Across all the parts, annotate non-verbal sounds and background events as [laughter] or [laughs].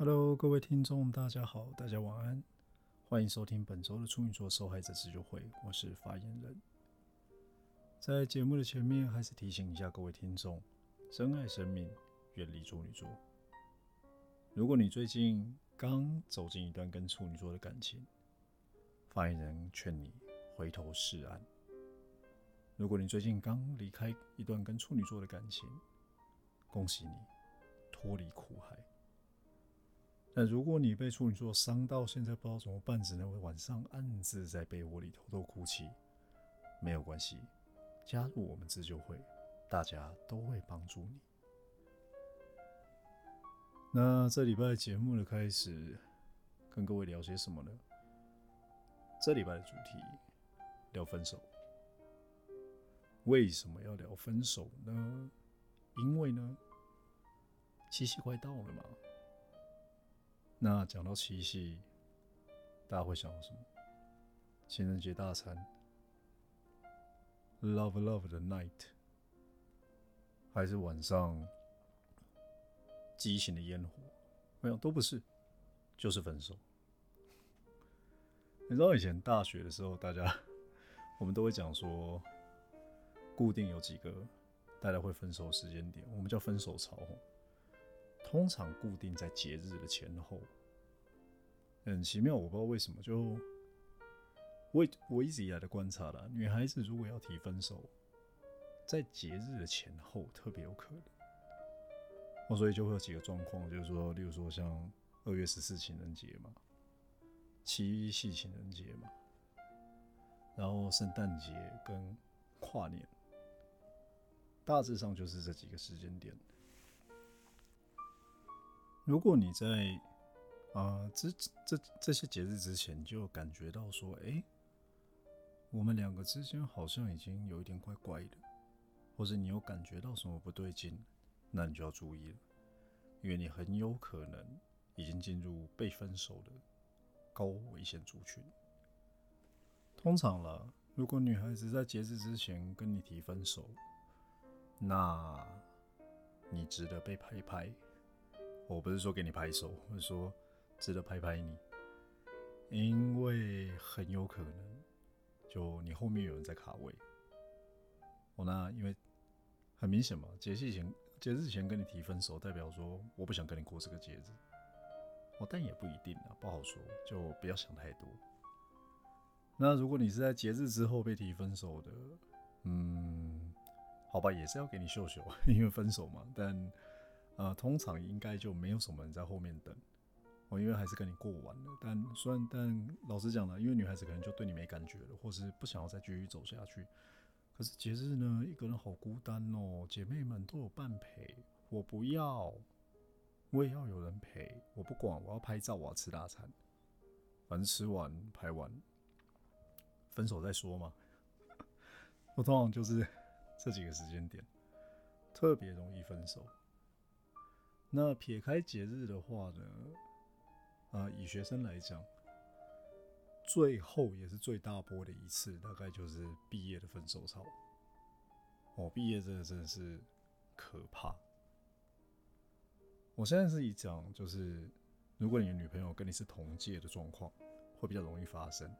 Hello，各位听众，大家好，大家晚安，欢迎收听本周的处女座受害者自救会，我是发言人。在节目的前面，还是提醒一下各位听众：珍爱生命，远离处女座。如果你最近刚走进一段跟处女座的感情，发言人劝你回头是岸。如果你最近刚离开一段跟处女座的感情，恭喜你脱离苦海。那如果你被处女座伤到现在不知道怎么办，只能晚上暗自在被窝里偷偷哭泣，没有关系，加入我们自救会，大家都会帮助你。那这礼拜节目的开始，跟各位聊些什么呢？这礼拜的主题聊分手。为什么要聊分手呢？因为呢，七夕快到了嘛。那讲到七夕，大家会想到什么？情人节大餐，Love Love 的 Night，还是晚上激情的烟火？没有，都不是，就是分手。你知道以前大学的时候，大家 [laughs] 我们都会讲说。固定有几个大家会分手时间点，我们叫分手潮。通常固定在节日的前后，很奇妙，我不知道为什么。就我我一直以来的观察啦，女孩子如果要提分手，在节日的前后特别有可能。哦，所以就会有几个状况，就是说，例如说像二月十四情人节嘛，七夕情人节嘛，然后圣诞节跟跨年。大致上就是这几个时间点。如果你在啊这这这些节日之前就感觉到说，哎，我们两个之间好像已经有一点怪怪的，或者你有感觉到什么不对劲，那你就要注意了，因为你很有可能已经进入被分手的高危险族群。通常了，如果女孩子在节日之前跟你提分手，那，你值得被拍一拍。我不是说给你拍手，我是说值得拍拍你，因为很有可能，就你后面有人在卡位。我那因为很明显嘛，节气前节日前跟你提分手，代表说我不想跟你过这个节日。哦，但也不一定啊，不好说，就不要想太多。那如果你是在节日之后被提分手的，嗯。好吧，也是要给你秀秀，[laughs] 因为分手嘛。但呃，通常应该就没有什么人在后面等我，因为还是跟你过完了。但虽然，但老实讲呢，因为女孩子可能就对你没感觉了，或是不想要再继续走下去。可是节日呢，一个人好孤单哦，姐妹们都有伴陪，我不要，我也要有人陪。我不管，我要拍照，我要吃大餐，反正吃完拍完，分手再说嘛。[laughs] 我通常就是。这几个时间点特别容易分手。那撇开节日的话呢？啊，以学生来讲，最后也是最大波的一次，大概就是毕业的分手潮。哦，毕业这个真的是可怕。我现在是以讲，就是如果你的女朋友跟你是同届的状况，会比较容易发生。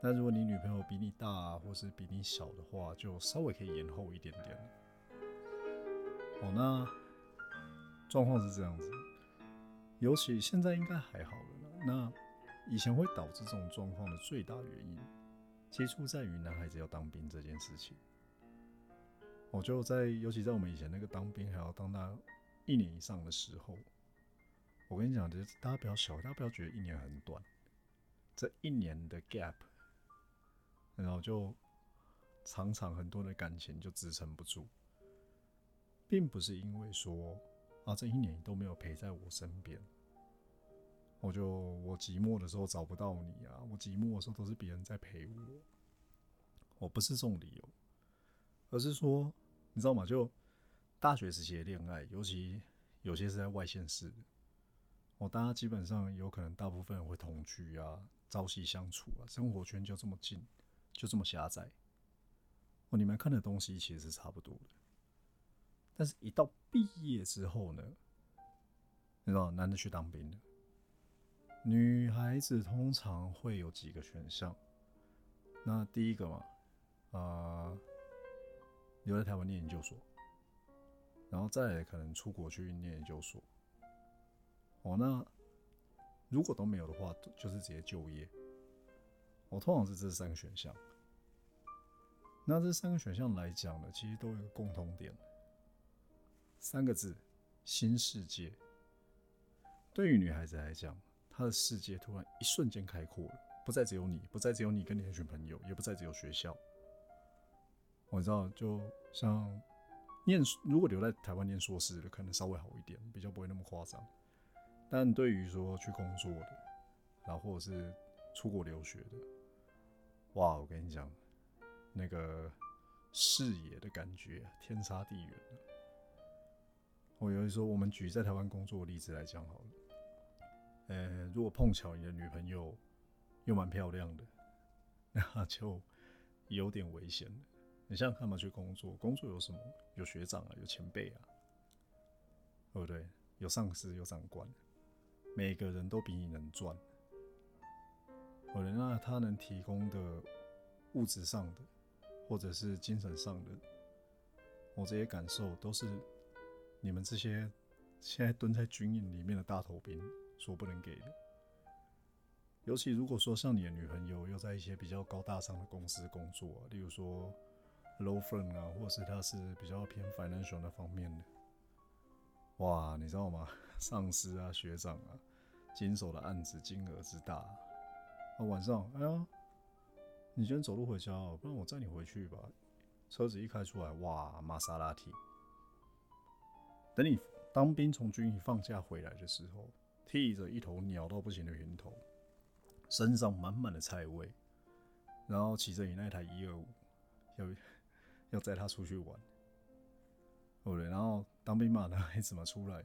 但如果你女朋友比你大或是比你小的话，就稍微可以延后一点点。哦，那状况是这样子，尤其现在应该还好了。那以前会导致这种状况的最大原因，其实出在于男孩子要当兵这件事情。我就在，尤其在我们以前那个当兵还要当到一年以上的时候，我跟你讲，就是大家不要小，大家不要觉得一年很短，这一年的 gap。然后就常常很多的感情就支撑不住，并不是因为说啊这一年都没有陪在我身边，我就我寂寞的时候找不到你啊，我寂寞的时候都是别人在陪我，我不是这种理由，而是说你知道吗？就大学时期的恋爱，尤其有些是在外县市的，我大家基本上有可能大部分人会同居啊，朝夕相处啊，生活圈就这么近。就这么狭窄哦！你们看的东西其实是差不多的，但是一到毕业之后呢，你知道，男的去当兵的，女孩子通常会有几个选项。那第一个嘛，啊，留在台湾念研究所，然后再可能出国去念研究所。哦，那如果都没有的话，就是直接就业。我通常是这三个选项。那这三个选项来讲呢，其实都有个共同点，三个字：新世界。对于女孩子来讲，她的世界突然一瞬间开阔了，不再只有你，不再只有你跟你那群朋友，也不再只有学校。我知道，就像念，如果留在台湾念硕士的，可能稍微好一点，比较不会那么夸张。但对于说去工作的，然后或者是出国留学的，哇，我跟你讲，那个视野的感觉天差地远我有一说，我们举在台湾工作的例子来讲好了。呃，如果碰巧你的女朋友又蛮漂亮的，那就有点危险了。你想想看嘛，去工作，工作有什么？有学长啊，有前辈啊，对不对？有上司，有长官。每个人都比你能赚，或者那他能提供的物质上的，或者是精神上的，我这些感受都是你们这些现在蹲在军营里面的大头兵所不能给的。尤其如果说像你的女朋友又在一些比较高大上的公司工作，例如说 low firm 啊，或者是他是比较偏 financial 那方面的，哇，你知道吗？上司啊，学长啊。经手的案子金额之大，啊晚上，哎呀，你今天走路回家，不然我载你回去吧。车子一开出来，哇，玛莎拉蒂。等你当兵从军营放假回来的时候，剃着一头鸟到不行的云头，身上满满的菜味，然后骑着你那台一二五，要要载他出去玩，对不对？然后当兵嘛，男孩子嘛出来，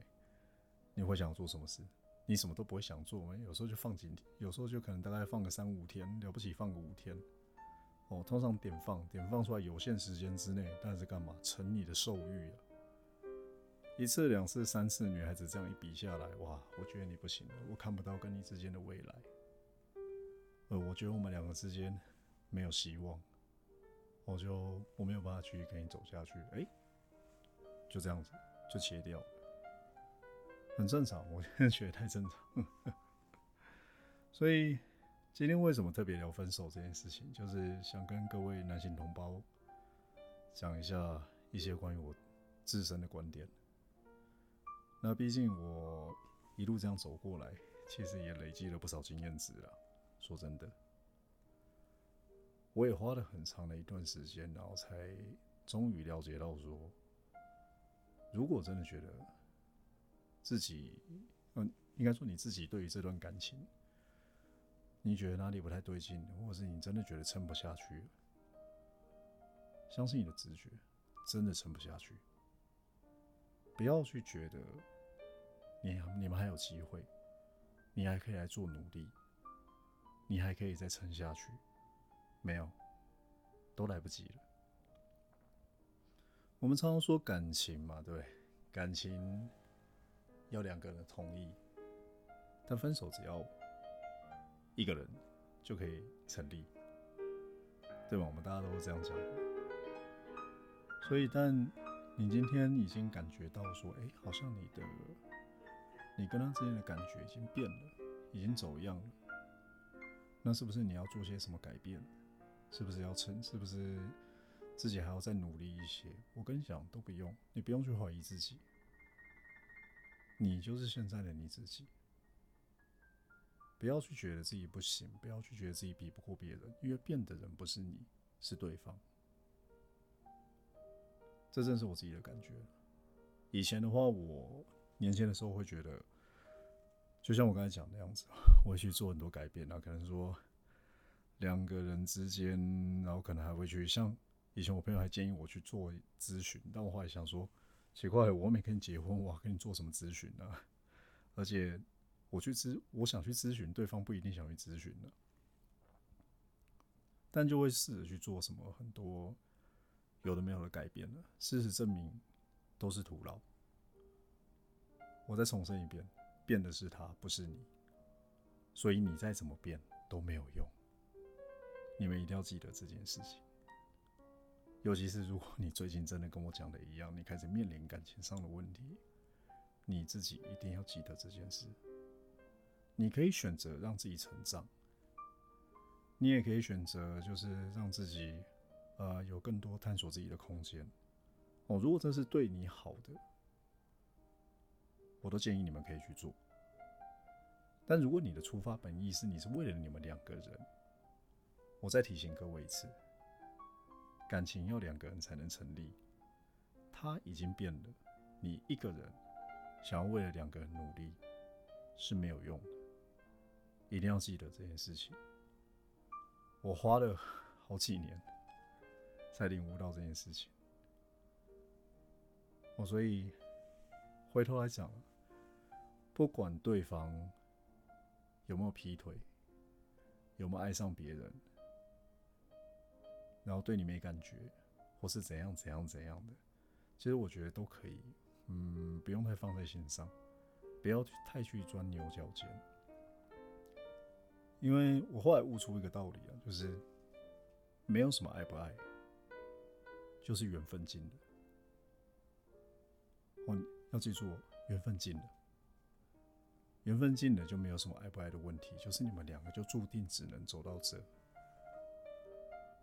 你会想做什么事？你什么都不会想做，有时候就放几天，有时候就可能大概放个三五天，了不起放个五天。哦，通常点放点放出来有限时间之内，但是干嘛？成你的兽欲啊！一次、两次、三次，女孩子这样一比下来，哇，我觉得你不行了，我看不到跟你之间的未来。呃，我觉得我们两个之间没有希望，我就我没有办法继续跟你走下去。哎，就这样子就切掉。很正常，我现在觉得太正常。所以今天为什么特别聊分手这件事情，就是想跟各位男性同胞讲一下一些关于我自身的观点。那毕竟我一路这样走过来，其实也累积了不少经验值了。说真的，我也花了很长的一段时间，然后才终于了解到说，如果真的觉得。自己，嗯，应该说你自己对于这段感情，你觉得哪里不太对劲，或者是你真的觉得撑不下去？相信你的直觉，真的撑不下去。不要去觉得你你们还有机会，你还可以来做努力，你还可以再撑下去。没有，都来不及了。我们常常说感情嘛，对，感情。要两个人同意，但分手只要一个人就可以成立，对吧？我们大家都是这样讲。所以，但你今天已经感觉到说，哎，好像你的你跟他之间的感觉已经变了，已经走样了。那是不是你要做些什么改变？是不是要成？是不是自己还要再努力一些？我跟你讲，都不用，你不用去怀疑自己。你就是现在的你自己，不要去觉得自己不行，不要去觉得自己比不过别人，因为变的人不是你，是对方。这正是我自己的感觉。以前的话，我年轻的时候会觉得，就像我刚才讲的样子，我会去做很多改变啊，可能说两个人之间，然后可能还会去像以前我朋友还建议我去做咨询，但我后来想说。奇怪，我没跟你结婚，我跟你做什么咨询呢？[laughs] 而且我去咨，我想去咨询，对方不一定想去咨询呢，但就会试着去做什么很多有的没有的改变了。事实证明都是徒劳。我再重申一遍，变的是他，不是你，所以你再怎么变都没有用。你们一定要记得这件事情。尤其是如果你最近真的跟我讲的一样，你开始面临感情上的问题，你自己一定要记得这件事。你可以选择让自己成长，你也可以选择就是让自己呃有更多探索自己的空间。哦，如果这是对你好的，我都建议你们可以去做。但如果你的出发本意是你是为了你们两个人，我再提醒各位一次。感情要两个人才能成立，他已经变了，你一个人想要为了两个人努力是没有用的，一定要记得这件事情。我花了好几年才领悟到这件事情，我所以回头来讲，不管对方有没有劈腿，有没有爱上别人。然后对你没感觉，或是怎样怎样怎样的，其实我觉得都可以，嗯，不用太放在心上，不要太去钻牛角尖。因为我后来悟出一个道理啊，就是没有什么爱不爱，就是缘分尽了。哦，要记住，缘分尽了，缘分尽了就没有什么爱不爱的问题，就是你们两个就注定只能走到这。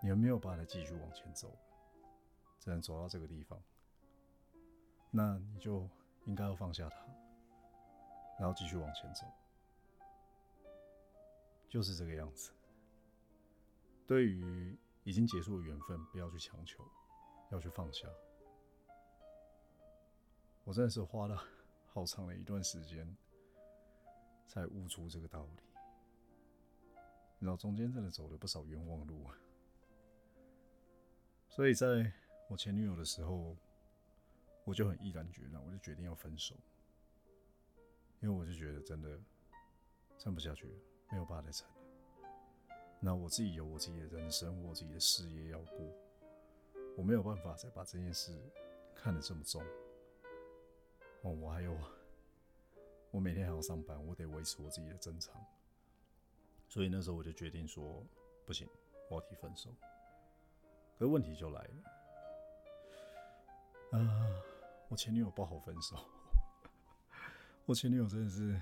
你们没有办法继续往前走，只能走到这个地方，那你就应该要放下它，然后继续往前走，就是这个样子。对于已经结束的缘分，不要去强求，要去放下。我真的是花了好长的一段时间，才悟出这个道理，然后中间真的走了不少冤枉路啊。所以，在我前女友的时候，我就很毅然决然，我就决定要分手，因为我就觉得真的撑不下去了，没有办法再撑了。那我自己有我自己的人生，我自己的事业要过，我没有办法再把这件事看得这么重。哦，我还有，我每天还要上班，我得维持我自己的正常。所以那时候我就决定说，不行，我要提分手。可是问题就来了，啊，我前女友不好分手，[laughs] 我前女友真的是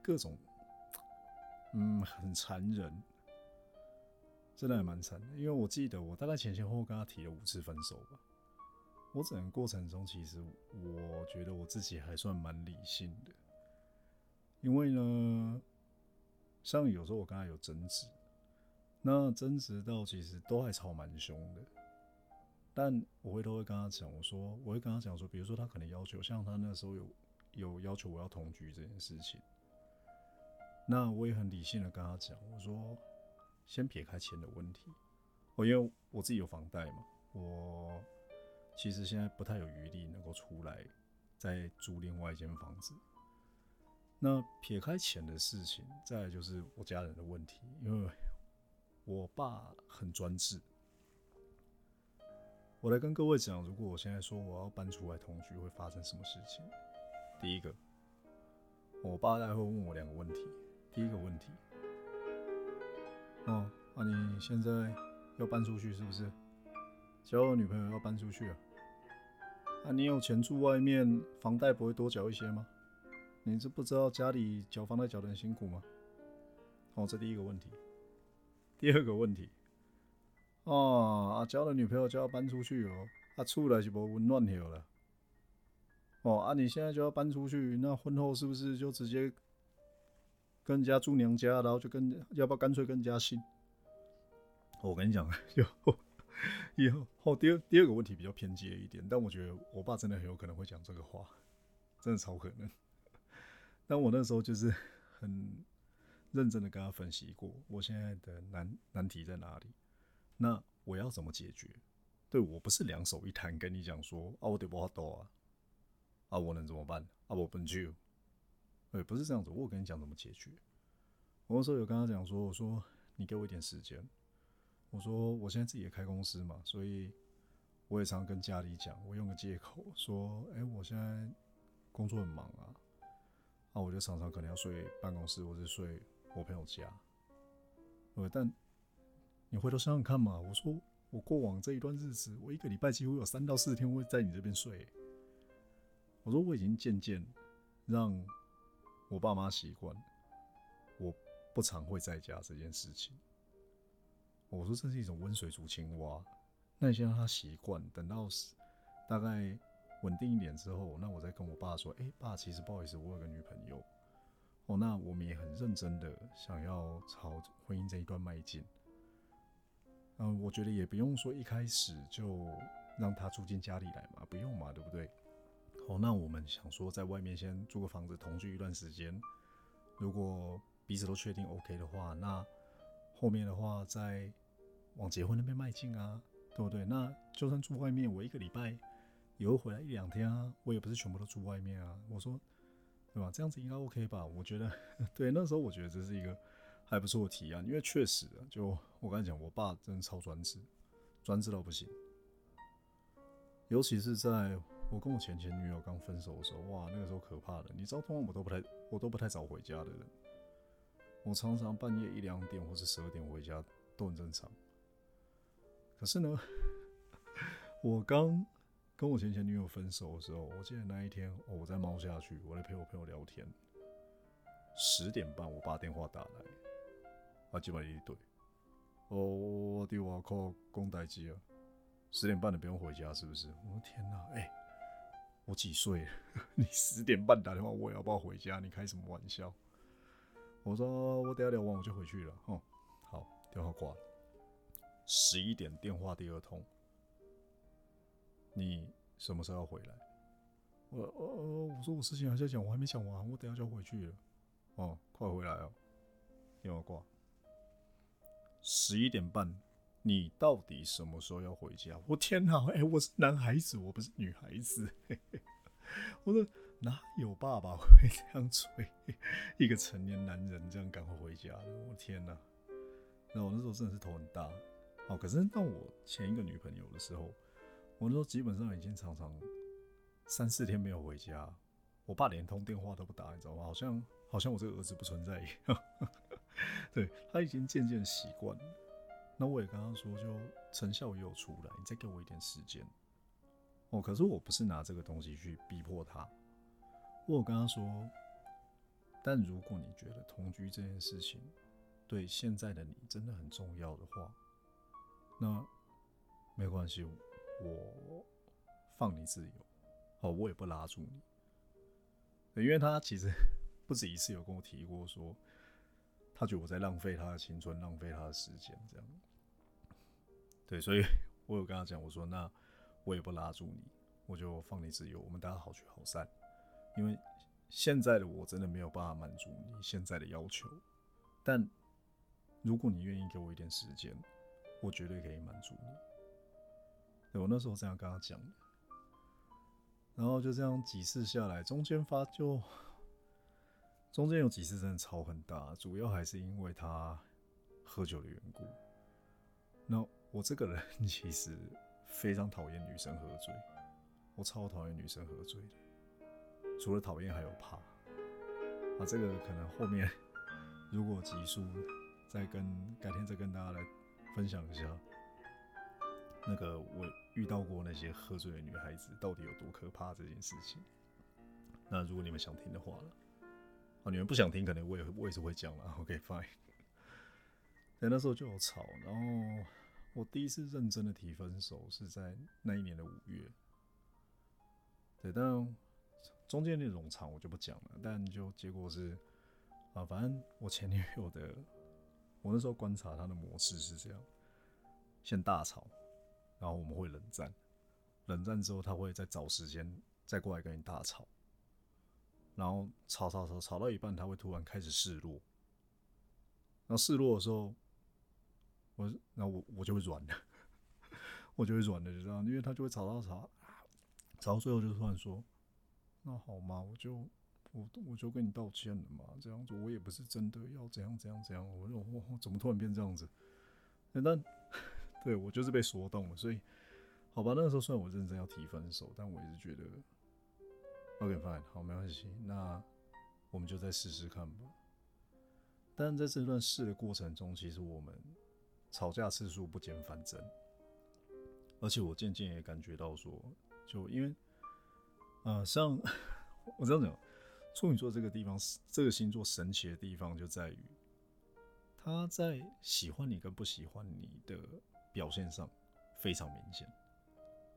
各种，嗯，很残忍，真的还蛮惨的。因为我记得我大概前前后后跟她提了五次分手吧。我整个过程中，其实我觉得我自己还算蛮理性的，因为呢，像有时候我跟他有争执。那争执到其实都还吵蛮凶的，但我会都会跟他讲，我说我会跟他讲说，比如说他可能要求，像他那时候有有要求我要同居这件事情，那我也很理性的跟他讲，我说先撇开钱的问题，我因为我自己有房贷嘛，我其实现在不太有余力能够出来再租另外一间房子。那撇开钱的事情，再来就是我家人的问题，因为。我爸很专制。我来跟各位讲，如果我现在说我要搬出来同居，会发生什么事情？第一个，我爸待会问我两个问题。第一个问题，哦，那你现在要搬出去是不是？交了女朋友要搬出去啊？那你有钱住外面，房贷不会多缴一些吗？你是不知道家里缴房贷缴得很辛苦吗？哦，这第一个问题。第二个问题，哦，啊，交了女朋友就要搬出去哦，啊，出来是无温暖了，哦，啊，你现在就要搬出去，那婚后是不是就直接跟人家住娘家，然后就跟要不要干脆跟人家姓？我跟你讲，[laughs] 以后 [laughs] 以后后第二第二个问题比较偏激一点，但我觉得我爸真的很有可能会讲这个话，真的超可能。但我那时候就是很。认真的跟他分析过，我现在的难难题在哪里？那我要怎么解决？对我不是两手一摊跟你讲说啊，我得不好多啊，啊，我能怎么办？啊，我本就，对，不是这样子。我跟你讲怎么解决。我那时候有跟他讲说，我说你给我一点时间。我说我现在自己也开公司嘛，所以我也常跟家里讲，我用个借口说，哎，我现在工作很忙啊，啊，我就常常可能要睡办公室，或者睡我朋友家。对，但你回头想想看嘛，我说我过往这一段日子，我一个礼拜几乎有三到四天会在你这边睡。我说我已经渐渐让我爸妈习惯我不常会在家这件事情。我说这是一种温水煮青蛙，那你先让他习惯，等到大概稳定一点之后，那我再跟我爸说：“哎，爸，其实不好意思，我有个女朋友。”哦，那我们也很认真的想要朝婚姻这一段迈进。嗯，我觉得也不用说一开始就让他住进家里来嘛，不用嘛，对不对？哦，那我们想说在外面先租个房子同居一段时间，如果彼此都确定 OK 的话，那后面的话再往结婚那边迈进啊，对不对？那就算住外面，我一个礼拜也会回来一两天啊，我也不是全部都住外面啊。我说，对吧？这样子应该 OK 吧？我觉得，[laughs] 对，那时候我觉得这是一个还不错的提案，因为确实，就我刚才讲，我爸真的超专制，专制到不行，尤其是在。我跟我前前女友刚分手的时候，哇，那个时候可怕的。你知道，通常我都不太，我都不太早回家的人。我常常半夜一两点或者十二点回家都很正常。可是呢，我刚跟我前前女友分手的时候，我记得那一天，哦，我在猫下去，我在陪我朋友聊天。十点半，我爸电话打来，啊，基本一对，哦，我的我靠，公代机啊，十点半你不用回家是不是？我的天哪，哎。我几岁？[laughs] 你十点半打电话，我也要不要回家？你开什么玩笑？我说我等下聊完我就回去了。哦，好，电话挂了。十一点电话第二通，你什么时候要回来？我呃，我说我事情还在讲，我还没讲完，我等下就要回去了。哦，快回来哦！电话挂。十一点半。你到底什么时候要回家？我天哪！哎，我是男孩子，我不是女孩子。[laughs] 我说哪有爸爸会这样催一个成年男人这样赶快回家的？我天哪！那我那时候真的是头很大。哦，可是到我前一个女朋友的时候，我那时候基本上已经常常三四天没有回家，我爸连通电话都不打，你知道吗？好像好像我这个儿子不存在一样。[laughs] 对他已经渐渐习惯了。那我也跟他说，就成效也有出来，你再给我一点时间。哦，可是我不是拿这个东西去逼迫他。我有跟他说，但如果你觉得同居这件事情对现在的你真的很重要的话，那没关系，我放你自由。哦，我也不拉住你。因为他其实 [laughs] 不止一次有跟我提过，说他觉得我在浪费他的青春，浪费他的时间，这样。对，所以 [laughs] 我有跟他讲，我说那我也不拉住你，我就放你自由，我们大家好聚好散。因为现在的我真的没有办法满足你现在的要求，但如果你愿意给我一点时间，我绝对可以满足你。对我那时候这样跟他讲的，然后就这样几次下来，中间发就中间有几次真的吵很大，主要还是因为他喝酒的缘故。那我这个人 [laughs] 其实非常讨厌女生喝醉，我超讨厌女生喝醉的，除了讨厌还有怕。啊，这个可能后面 [laughs] 如果集数再跟改天再跟大家来分享一下，那个我遇到过那些喝醉的女孩子到底有多可怕这件事情。那如果你们想听的话了，啊，你们不想听，可能我也我也是会讲了。[laughs] OK，fine。对，那时候就有吵，然后。我第一次认真的提分手是在那一年的五月，对，但中间那种场我就不讲了。但就结果是，啊，反正我前女友的，我那时候观察他的模式是这样：先大吵，然后我们会冷战，冷战之后他会再找时间再过来跟你大吵，然后吵吵吵吵到一半，他会突然开始示弱，然后示弱的时候。我那我我就会软的，我就会软的，[laughs] 就这样，因为他就会吵吵吵，吵到最后就突然说：“那好吗？我就我我就跟你道歉了嘛，这样子我也不是真的要怎样怎样怎样。”我说：“我怎么突然变这样子？”但 [laughs] 对我就是被说动了，所以好吧，那个时候虽然我认真要提分手，但我也是觉得 OK fine，好没关系。那我们就再试试看吧。但在这段试的过程中，其实我们吵架次数不减反增，而且我渐渐也感觉到说，就因为，呃，像 [laughs] 我这样讲，处女座这个地方，这个星座神奇的地方就在于，他在喜欢你跟不喜欢你的表现上非常明显，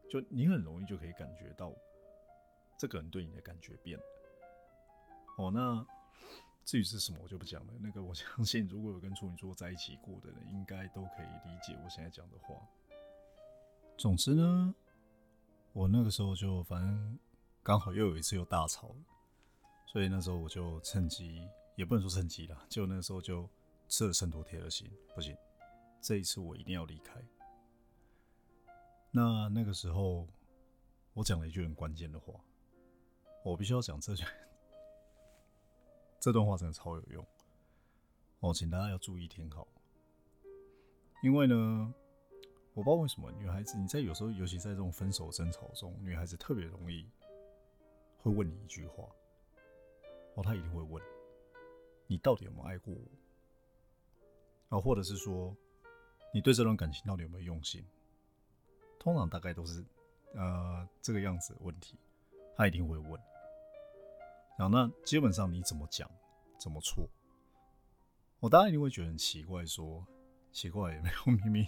就你很容易就可以感觉到这个人对你的感觉变了。哦，那至于是什么，我就不讲了。那个，我相信如果有跟处女座在一起过的人，应该都可以理解我现在讲的话。总之呢，我那个时候就反正刚好又有一次又大吵了，所以那时候我就趁机，也不能说趁机了，就那时候就吃了秤砣铁了心，不行，这一次我一定要离开。那那个时候，我讲了一句很关键的话，我必须要讲这句。这段话真的超有用哦，请大家要注意听好，因为呢，我不知道为什么女孩子你在有时候，尤其在这种分手争吵中，女孩子特别容易会问你一句话，哦，他一定会问你到底有没有爱过我，啊，或者是说你对这段感情到底有没有用心，通常大概都是呃这个样子的问题，他一定会问。然后那基本上你怎么讲怎么错，我当然一定会觉得很奇怪，说奇怪也没有明明，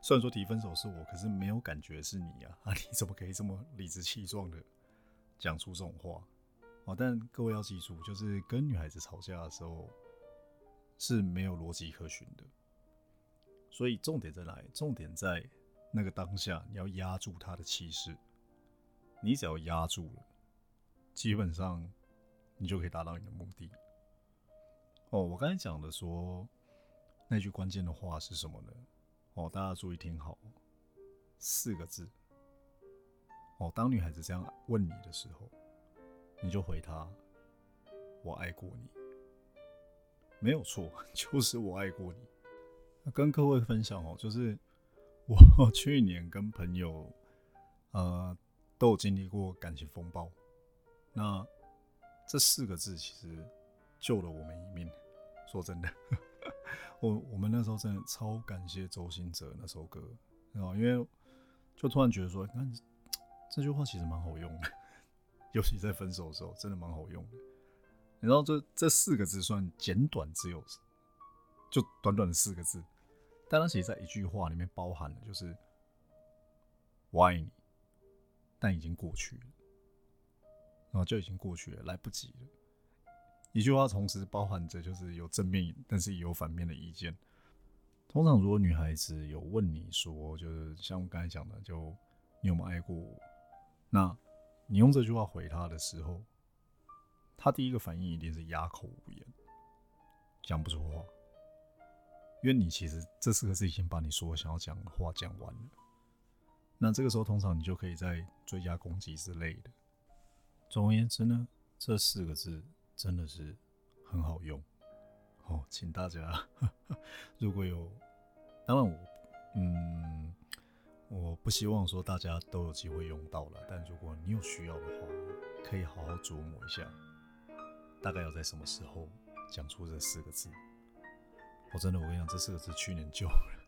虽然说提分手是我，可是没有感觉是你啊啊！你怎么可以这么理直气壮的讲出这种话哦，但各位要记住，就是跟女孩子吵架的时候是没有逻辑可循的，所以重点在哪里？重点在那个当下，你要压住她的气势，你只要压住了，基本上。你就可以达到你的目的。哦，我刚才讲的说那句关键的话是什么呢？哦，大家注意听好，四个字。哦，当女孩子这样问你的时候，你就回他：“我爱过你。”没有错，[laughs] 就是我爱过你。跟各位分享哦，就是我 [laughs] 去年跟朋友呃都有经历过感情风暴，那。这四个字其实救了我们一命。说真的，[laughs] 我我们那时候真的超感谢周兴哲那首歌，然后因为就突然觉得说，看这句话其实蛮好用的，尤其在分手的时候，真的蛮好用的。然后这这四个字算简短，只有就短短的四个字，但它其实在一句话里面包含了，就是我爱你，但已经过去了。然后就已经过去了，来不及了。一句话同时包含着就是有正面，但是也有反面的意见。通常如果女孩子有问你说，就是像我刚才讲的，就你有没有爱过我？那你用这句话回他的时候，他第一个反应一定是哑口无言，讲不出话，因为你其实这四个字已经把你说想要讲的话讲完了。那这个时候通常你就可以在追加攻击之类的。总而言之呢，这四个字真的是很好用哦，请大家 [laughs] 如果有，当然我嗯，我不希望说大家都有机会用到了，但如果你有需要的话，可以好好琢磨一下，大概要在什么时候讲出这四个字。我真的，我跟你讲，这四个字去年救了，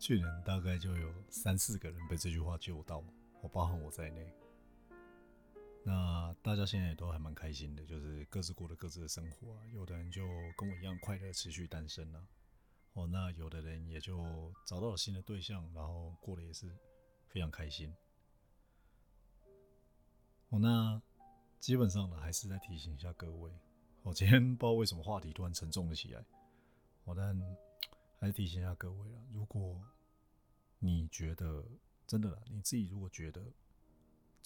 去年大概就有三四个人被这句话救到，我包含我在内。那大家现在也都还蛮开心的，就是各自过着各自的生活啊。有的人就跟我一样快乐，持续单身了。哦，那有的人也就找到了新的对象，然后过得也是非常开心。哦，那基本上呢，还是在提醒一下各位。我今天不知道为什么话题突然沉重了起来。哦，但还是提醒一下各位了，如果你觉得真的，你自己如果觉得。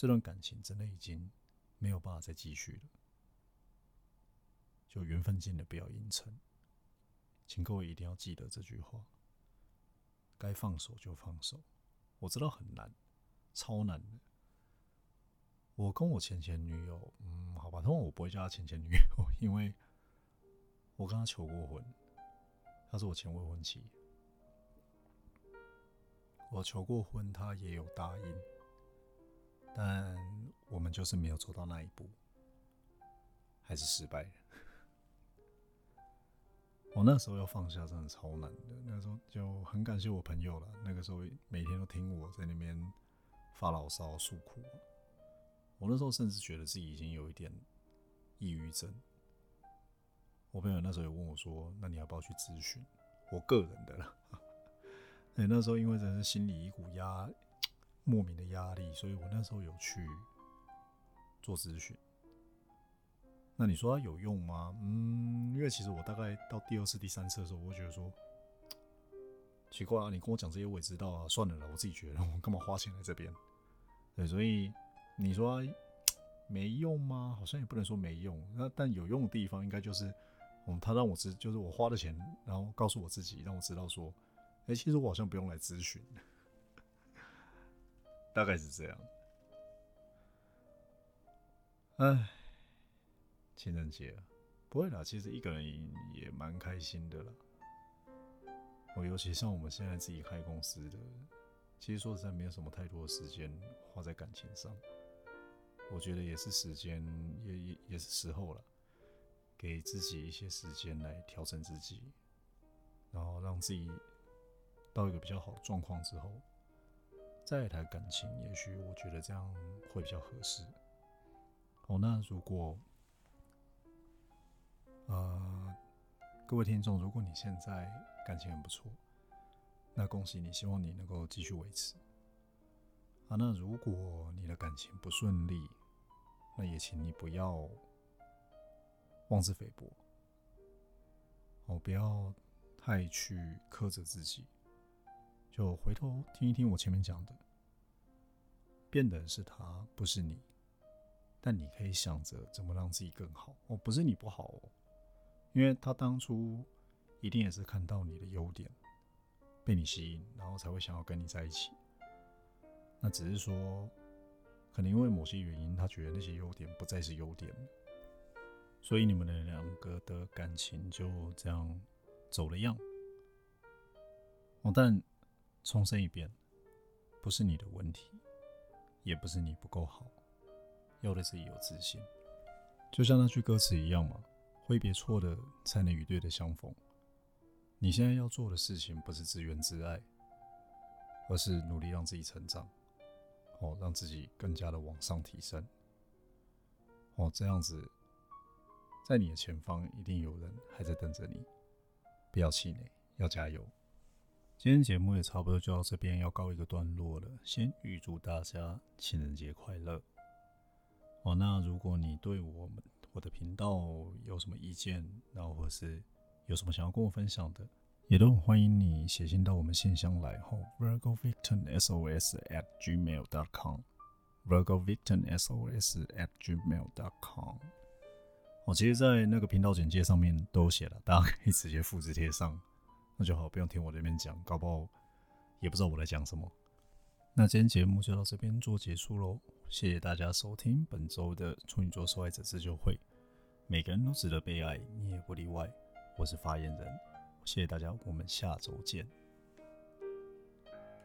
这段感情真的已经没有办法再继续了，就缘分尽了，不要硬撑。请各位一定要记得这句话：该放手就放手。我知道很难，超难的。我跟我前前女友，嗯，好吧，通常我不会叫她前前女友，因为我跟她求过婚，她是我前未婚妻。我求过婚，她也有答应。但我们就是没有走到那一步，还是失败了。我那时候要放下真的超难的，那时候就很感谢我朋友了。那个时候每天都听我在那边发牢骚诉苦，我那时候甚至觉得自己已经有一点抑郁症。我朋友那时候有问我说：“那你要不要去咨询？”我个人的啦。[laughs] 哎，那时候因为真是心里一股压，莫名的压力，所以我那时候有去做咨询。那你说它有用吗？嗯，因为其实我大概到第二次、第三次的时候，我会觉得说奇怪啊，你跟我讲这些我也知道啊，算了啦，我自己觉得 [laughs] 我干嘛花钱来这边？对，所以你说没用吗？好像也不能说没用。那但有用的地方，应该就是，嗯，他让我知，就是我花的钱，然后告诉我自己，让我知道说，哎，其实我好像不用来咨询，[laughs] 大概是这样。哎。情人节啊不会啦，其实一个人也蛮开心的啦。我尤其像我们现在自己开公司的，其实说实在没有什么太多的时间花在感情上。我觉得也是时间，也也也是时候了，给自己一些时间来调整自己，然后让自己到一个比较好的状况之后，再谈感情。也许我觉得这样会比较合适。哦，那如果。呃，各位听众，如果你现在感情很不错，那恭喜你，希望你能够继续维持。啊，那如果你的感情不顺利，那也请你不要妄自菲薄，哦，不要太去苛责自己，就回头听一听我前面讲的，变的是他，不是你，但你可以想着怎么让自己更好，哦，不是你不好哦。因为他当初一定也是看到你的优点，被你吸引，然后才会想要跟你在一起。那只是说，可能因为某些原因，他觉得那些优点不再是优点，所以你们的两个的感情就这样走了样。哦，但重申一遍，不是你的问题，也不是你不够好，要的是有自信，就像那句歌词一样嘛。挥别错的，才能与对的相逢。你现在要做的事情，不是自怨自艾，而是努力让自己成长，哦，让自己更加的往上提升。哦，这样子，在你的前方一定有人还在等着你。不要气馁，要加油。今天节目也差不多就到这边，要告一个段落了。先预祝大家情人节快乐。哦，那如果你对我们，我的频道有什么意见，然后或是有什么想要跟我分享的，也都很欢迎你写信到我们信箱来吼，virgo victim sos at gmail dot com，virgo victim sos at gmail dot com。我其实，在那个频道简介上面都写了，大家可以直接复制贴上，那就好，不用听我这边讲，搞不好也不知道我在讲什么。那今天节目就到这边做结束喽，谢谢大家收听本周的处女座受害者自救会。每个人都值得被爱，你也不例外。我是发言人，谢谢大家，我们下周见。